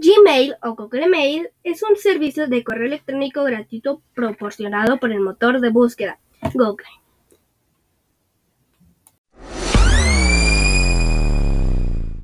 Gmail o Google Mail es un servicio de correo electrónico gratuito proporcionado por el motor de búsqueda Google.